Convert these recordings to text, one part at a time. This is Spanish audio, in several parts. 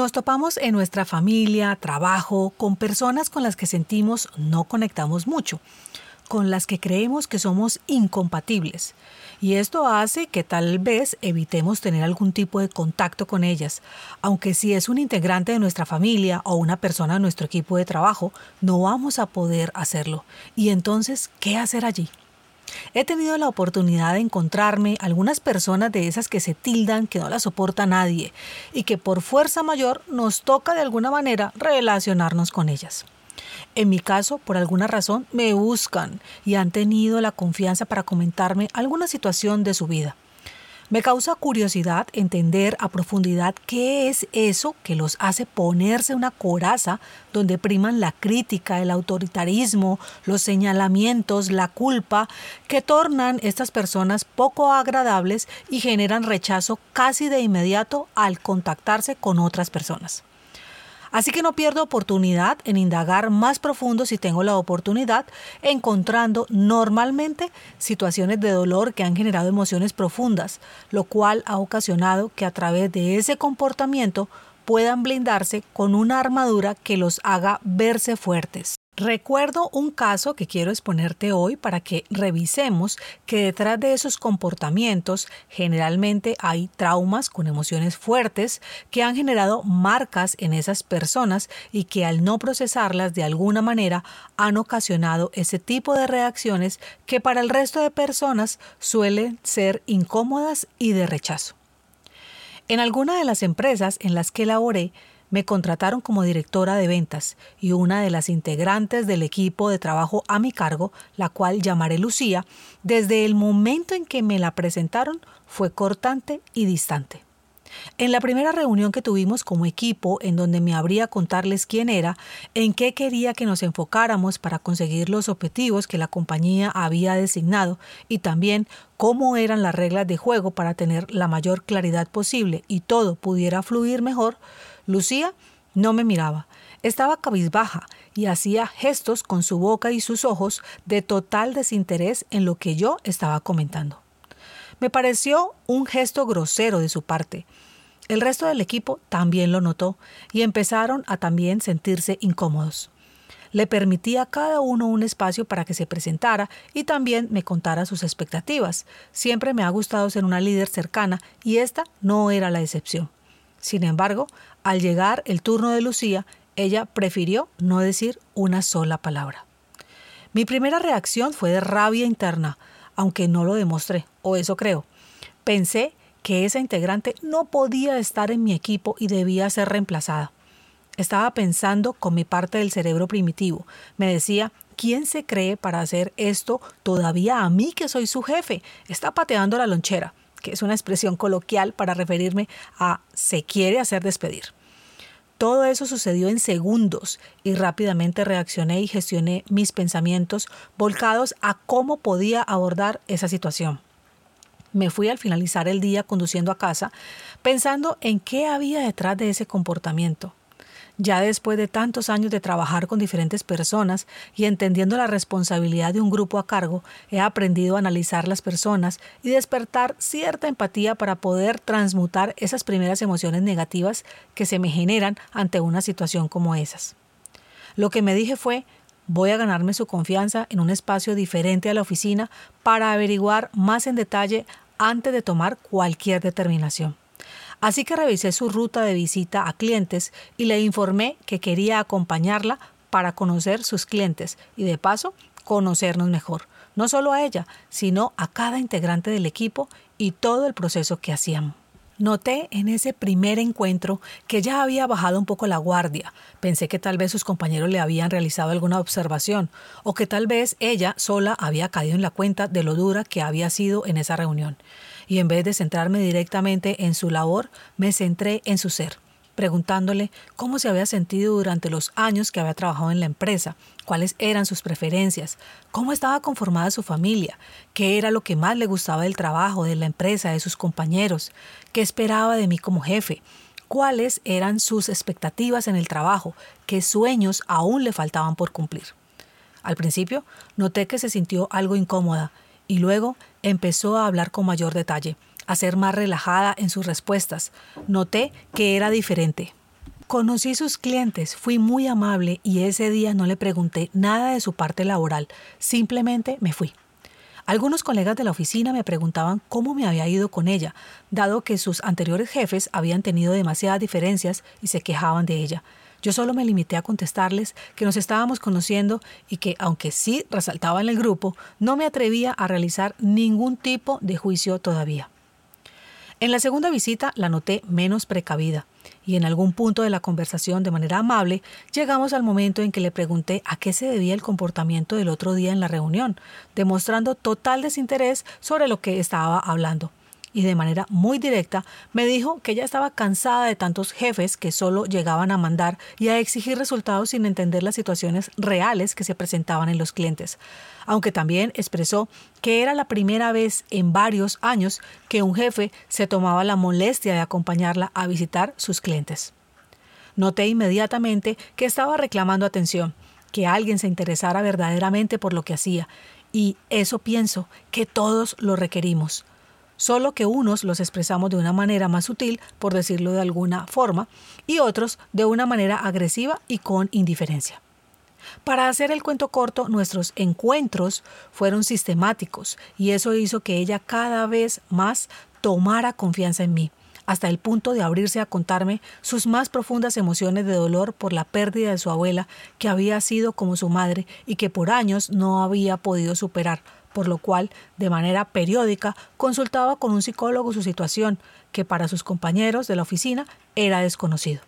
Nos topamos en nuestra familia, trabajo, con personas con las que sentimos no conectamos mucho, con las que creemos que somos incompatibles. Y esto hace que tal vez evitemos tener algún tipo de contacto con ellas, aunque si es un integrante de nuestra familia o una persona de nuestro equipo de trabajo, no vamos a poder hacerlo. Y entonces, ¿qué hacer allí? He tenido la oportunidad de encontrarme algunas personas de esas que se tildan que no la soporta nadie y que por fuerza mayor nos toca de alguna manera relacionarnos con ellas. En mi caso, por alguna razón, me buscan y han tenido la confianza para comentarme alguna situación de su vida. Me causa curiosidad entender a profundidad qué es eso que los hace ponerse una coraza donde priman la crítica, el autoritarismo, los señalamientos, la culpa, que tornan estas personas poco agradables y generan rechazo casi de inmediato al contactarse con otras personas. Así que no pierdo oportunidad en indagar más profundo si tengo la oportunidad, encontrando normalmente situaciones de dolor que han generado emociones profundas, lo cual ha ocasionado que a través de ese comportamiento puedan blindarse con una armadura que los haga verse fuertes. Recuerdo un caso que quiero exponerte hoy para que revisemos que detrás de esos comportamientos generalmente hay traumas con emociones fuertes que han generado marcas en esas personas y que al no procesarlas de alguna manera han ocasionado ese tipo de reacciones que para el resto de personas suelen ser incómodas y de rechazo. En alguna de las empresas en las que laboré, me contrataron como directora de ventas y una de las integrantes del equipo de trabajo a mi cargo, la cual llamaré Lucía, desde el momento en que me la presentaron fue cortante y distante. En la primera reunión que tuvimos como equipo, en donde me habría contarles quién era, en qué quería que nos enfocáramos para conseguir los objetivos que la compañía había designado y también cómo eran las reglas de juego para tener la mayor claridad posible y todo pudiera fluir mejor, Lucía no me miraba. Estaba cabizbaja y hacía gestos con su boca y sus ojos de total desinterés en lo que yo estaba comentando. Me pareció un gesto grosero de su parte. El resto del equipo también lo notó y empezaron a también sentirse incómodos. Le permití a cada uno un espacio para que se presentara y también me contara sus expectativas. Siempre me ha gustado ser una líder cercana y esta no era la excepción. Sin embargo, al llegar el turno de Lucía, ella prefirió no decir una sola palabra. Mi primera reacción fue de rabia interna, aunque no lo demostré, o eso creo. Pensé que esa integrante no podía estar en mi equipo y debía ser reemplazada. Estaba pensando con mi parte del cerebro primitivo. Me decía, ¿quién se cree para hacer esto todavía a mí que soy su jefe? Está pateando la lonchera que es una expresión coloquial para referirme a se quiere hacer despedir. Todo eso sucedió en segundos y rápidamente reaccioné y gestioné mis pensamientos volcados a cómo podía abordar esa situación. Me fui al finalizar el día conduciendo a casa pensando en qué había detrás de ese comportamiento. Ya después de tantos años de trabajar con diferentes personas y entendiendo la responsabilidad de un grupo a cargo, he aprendido a analizar las personas y despertar cierta empatía para poder transmutar esas primeras emociones negativas que se me generan ante una situación como esas. Lo que me dije fue, voy a ganarme su confianza en un espacio diferente a la oficina para averiguar más en detalle antes de tomar cualquier determinación. Así que revisé su ruta de visita a clientes y le informé que quería acompañarla para conocer sus clientes y de paso conocernos mejor, no solo a ella, sino a cada integrante del equipo y todo el proceso que hacíamos. Noté en ese primer encuentro que ya había bajado un poco la guardia. Pensé que tal vez sus compañeros le habían realizado alguna observación o que tal vez ella sola había caído en la cuenta de lo dura que había sido en esa reunión y en vez de centrarme directamente en su labor, me centré en su ser. preguntándole cómo se había sentido durante los años que había trabajado en la empresa, cuáles eran sus preferencias, cómo estaba conformada su familia, qué era lo que más le gustaba del trabajo, de la empresa, de sus compañeros, qué esperaba de mí como jefe, cuáles eran sus expectativas en el trabajo, qué sueños aún le faltaban por cumplir. Al principio noté que se sintió algo incómoda y luego empezó a hablar con mayor detalle a ser más relajada en sus respuestas. Noté que era diferente. Conocí sus clientes, fui muy amable y ese día no le pregunté nada de su parte laboral, simplemente me fui. Algunos colegas de la oficina me preguntaban cómo me había ido con ella, dado que sus anteriores jefes habían tenido demasiadas diferencias y se quejaban de ella. Yo solo me limité a contestarles que nos estábamos conociendo y que, aunque sí resaltaba en el grupo, no me atrevía a realizar ningún tipo de juicio todavía. En la segunda visita la noté menos precavida y en algún punto de la conversación de manera amable llegamos al momento en que le pregunté a qué se debía el comportamiento del otro día en la reunión, demostrando total desinterés sobre lo que estaba hablando y de manera muy directa me dijo que ya estaba cansada de tantos jefes que solo llegaban a mandar y a exigir resultados sin entender las situaciones reales que se presentaban en los clientes, aunque también expresó que era la primera vez en varios años que un jefe se tomaba la molestia de acompañarla a visitar sus clientes. Noté inmediatamente que estaba reclamando atención, que alguien se interesara verdaderamente por lo que hacía, y eso pienso que todos lo requerimos solo que unos los expresamos de una manera más sutil, por decirlo de alguna forma, y otros de una manera agresiva y con indiferencia. Para hacer el cuento corto, nuestros encuentros fueron sistemáticos y eso hizo que ella cada vez más tomara confianza en mí, hasta el punto de abrirse a contarme sus más profundas emociones de dolor por la pérdida de su abuela, que había sido como su madre y que por años no había podido superar, por lo cual, de manera periódica, consultaba con un psicólogo su situación, que para sus compañeros de la oficina era desconocido.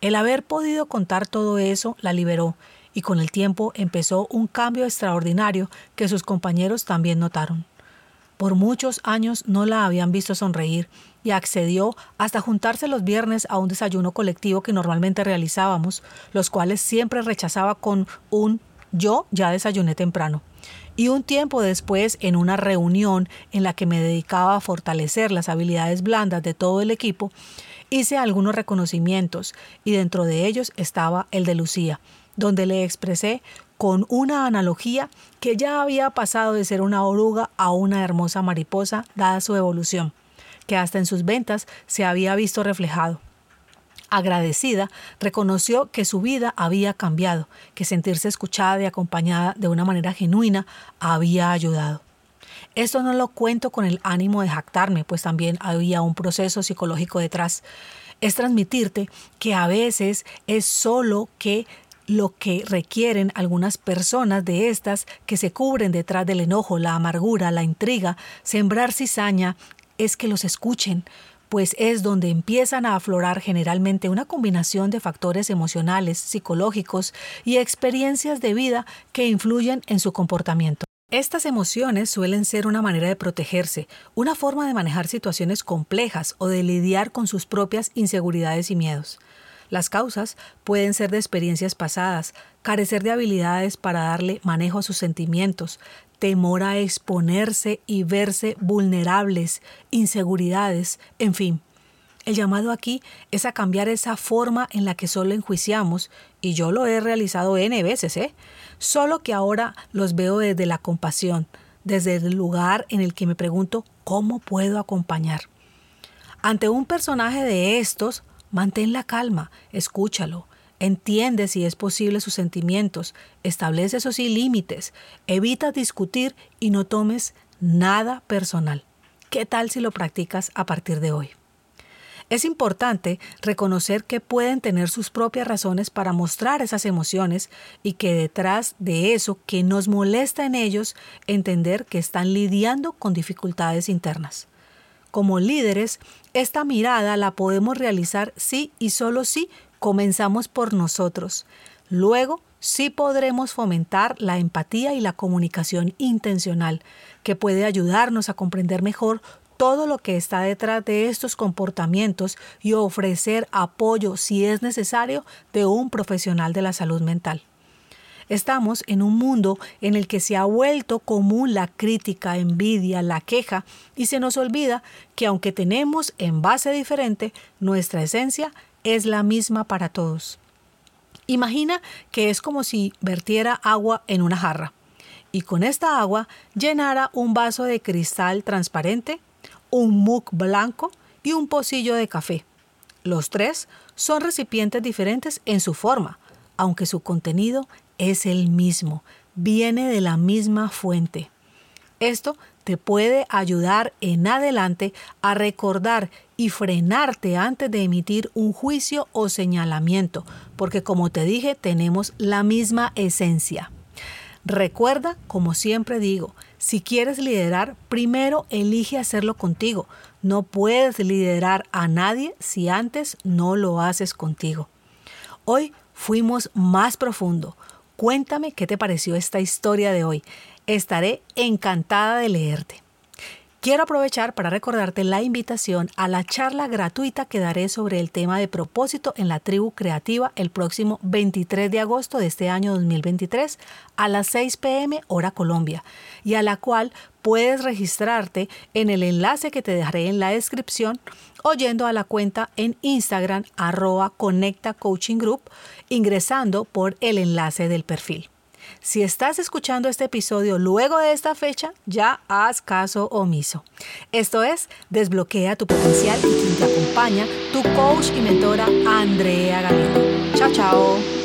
El haber podido contar todo eso la liberó y con el tiempo empezó un cambio extraordinario que sus compañeros también notaron. Por muchos años no la habían visto sonreír y accedió hasta juntarse los viernes a un desayuno colectivo que normalmente realizábamos, los cuales siempre rechazaba con un yo ya desayuné temprano. Y un tiempo después, en una reunión en la que me dedicaba a fortalecer las habilidades blandas de todo el equipo, hice algunos reconocimientos y dentro de ellos estaba el de Lucía, donde le expresé con una analogía que ya había pasado de ser una oruga a una hermosa mariposa dada su evolución, que hasta en sus ventas se había visto reflejado. Agradecida, reconoció que su vida había cambiado, que sentirse escuchada y acompañada de una manera genuina había ayudado. Esto no lo cuento con el ánimo de jactarme, pues también había un proceso psicológico detrás. Es transmitirte que a veces es solo que lo que requieren algunas personas de estas que se cubren detrás del enojo, la amargura, la intriga, sembrar cizaña, es que los escuchen, pues es donde empiezan a aflorar generalmente una combinación de factores emocionales, psicológicos y experiencias de vida que influyen en su comportamiento. Estas emociones suelen ser una manera de protegerse, una forma de manejar situaciones complejas o de lidiar con sus propias inseguridades y miedos. Las causas pueden ser de experiencias pasadas, carecer de habilidades para darle manejo a sus sentimientos, temor a exponerse y verse vulnerables, inseguridades, en fin. El llamado aquí es a cambiar esa forma en la que solo enjuiciamos, y yo lo he realizado N veces, ¿eh? Solo que ahora los veo desde la compasión, desde el lugar en el que me pregunto cómo puedo acompañar. Ante un personaje de estos, mantén la calma, escúchalo, Entiende si es posible sus sentimientos, establece esos sí límites, evita discutir y no tomes nada personal. ¿Qué tal si lo practicas a partir de hoy? Es importante reconocer que pueden tener sus propias razones para mostrar esas emociones y que detrás de eso que nos molesta en ellos, entender que están lidiando con dificultades internas. Como líderes, esta mirada la podemos realizar sí y solo sí Comenzamos por nosotros. Luego, sí podremos fomentar la empatía y la comunicación intencional, que puede ayudarnos a comprender mejor todo lo que está detrás de estos comportamientos y ofrecer apoyo si es necesario de un profesional de la salud mental. Estamos en un mundo en el que se ha vuelto común la crítica, envidia, la queja y se nos olvida que aunque tenemos en base diferente, nuestra esencia es la misma para todos. Imagina que es como si vertiera agua en una jarra y con esta agua llenara un vaso de cristal transparente, un mug blanco y un pocillo de café. Los tres son recipientes diferentes en su forma, aunque su contenido es el mismo, viene de la misma fuente. Esto te puede ayudar en adelante a recordar y frenarte antes de emitir un juicio o señalamiento, porque como te dije, tenemos la misma esencia. Recuerda, como siempre digo, si quieres liderar, primero elige hacerlo contigo. No puedes liderar a nadie si antes no lo haces contigo. Hoy fuimos más profundo. Cuéntame qué te pareció esta historia de hoy. Estaré encantada de leerte. Quiero aprovechar para recordarte la invitación a la charla gratuita que daré sobre el tema de propósito en la tribu creativa el próximo 23 de agosto de este año 2023 a las 6 pm hora Colombia y a la cual puedes registrarte en el enlace que te dejaré en la descripción o yendo a la cuenta en Instagram arroba Coaching Group ingresando por el enlace del perfil. Si estás escuchando este episodio luego de esta fecha, ya haz caso omiso. Esto es Desbloquea tu potencial y quien te acompaña, tu coach y mentora Andrea Galindo. Chao, chao.